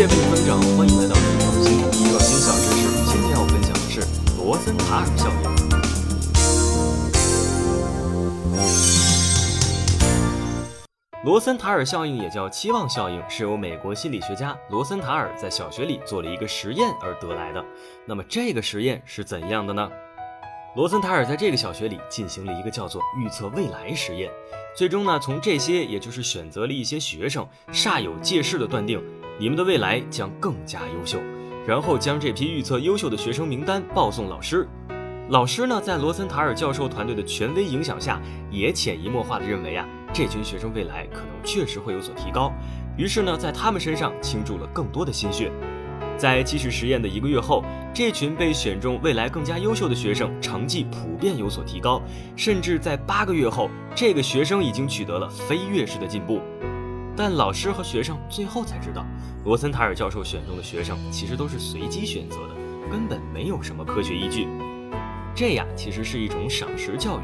谢为你增长，欢迎来到一创新一创新小知识。今天要分享的是罗森塔尔效应。罗森塔尔效应也叫期望效应，是由美国心理学家罗森塔尔在小学里做了一个实验而得来的。那么这个实验是怎样的呢？罗森塔尔在这个小学里进行了一个叫做预测未来实验，最终呢，从这些也就是选择了一些学生，煞有介事的断定你们的未来将更加优秀，然后将这批预测优秀的学生名单报送老师。老师呢，在罗森塔尔教授团队的权威影响下，也潜移默化地认为啊，这群学生未来可能确实会有所提高，于是呢，在他们身上倾注了更多的心血。在继续实验的一个月后，这群被选中未来更加优秀的学生成绩普遍有所提高，甚至在八个月后，这个学生已经取得了飞跃式的进步。但老师和学生最后才知道，罗森塔尔教授选中的学生其实都是随机选择的，根本没有什么科学依据。这呀，其实是一种赏识教育。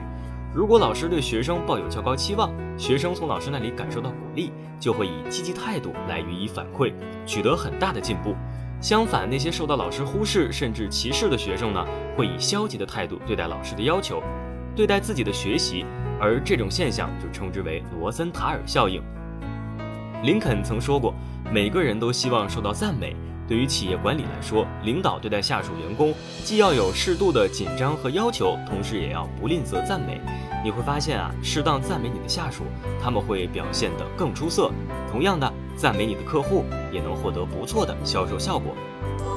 如果老师对学生抱有较高期望，学生从老师那里感受到鼓励，就会以积极态度来予以反馈，取得很大的进步。相反，那些受到老师忽视甚至歧视的学生呢，会以消极的态度对待老师的要求，对待自己的学习，而这种现象就称之为罗森塔尔效应。林肯曾说过，每个人都希望受到赞美。对于企业管理来说，领导对待下属员工，既要有适度的紧张和要求，同时也要不吝啬赞美。你会发现啊，适当赞美你的下属，他们会表现得更出色。同样的。赞美你的客户，也能获得不错的销售效果。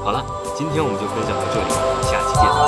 好了，今天我们就分享到这里，下期见。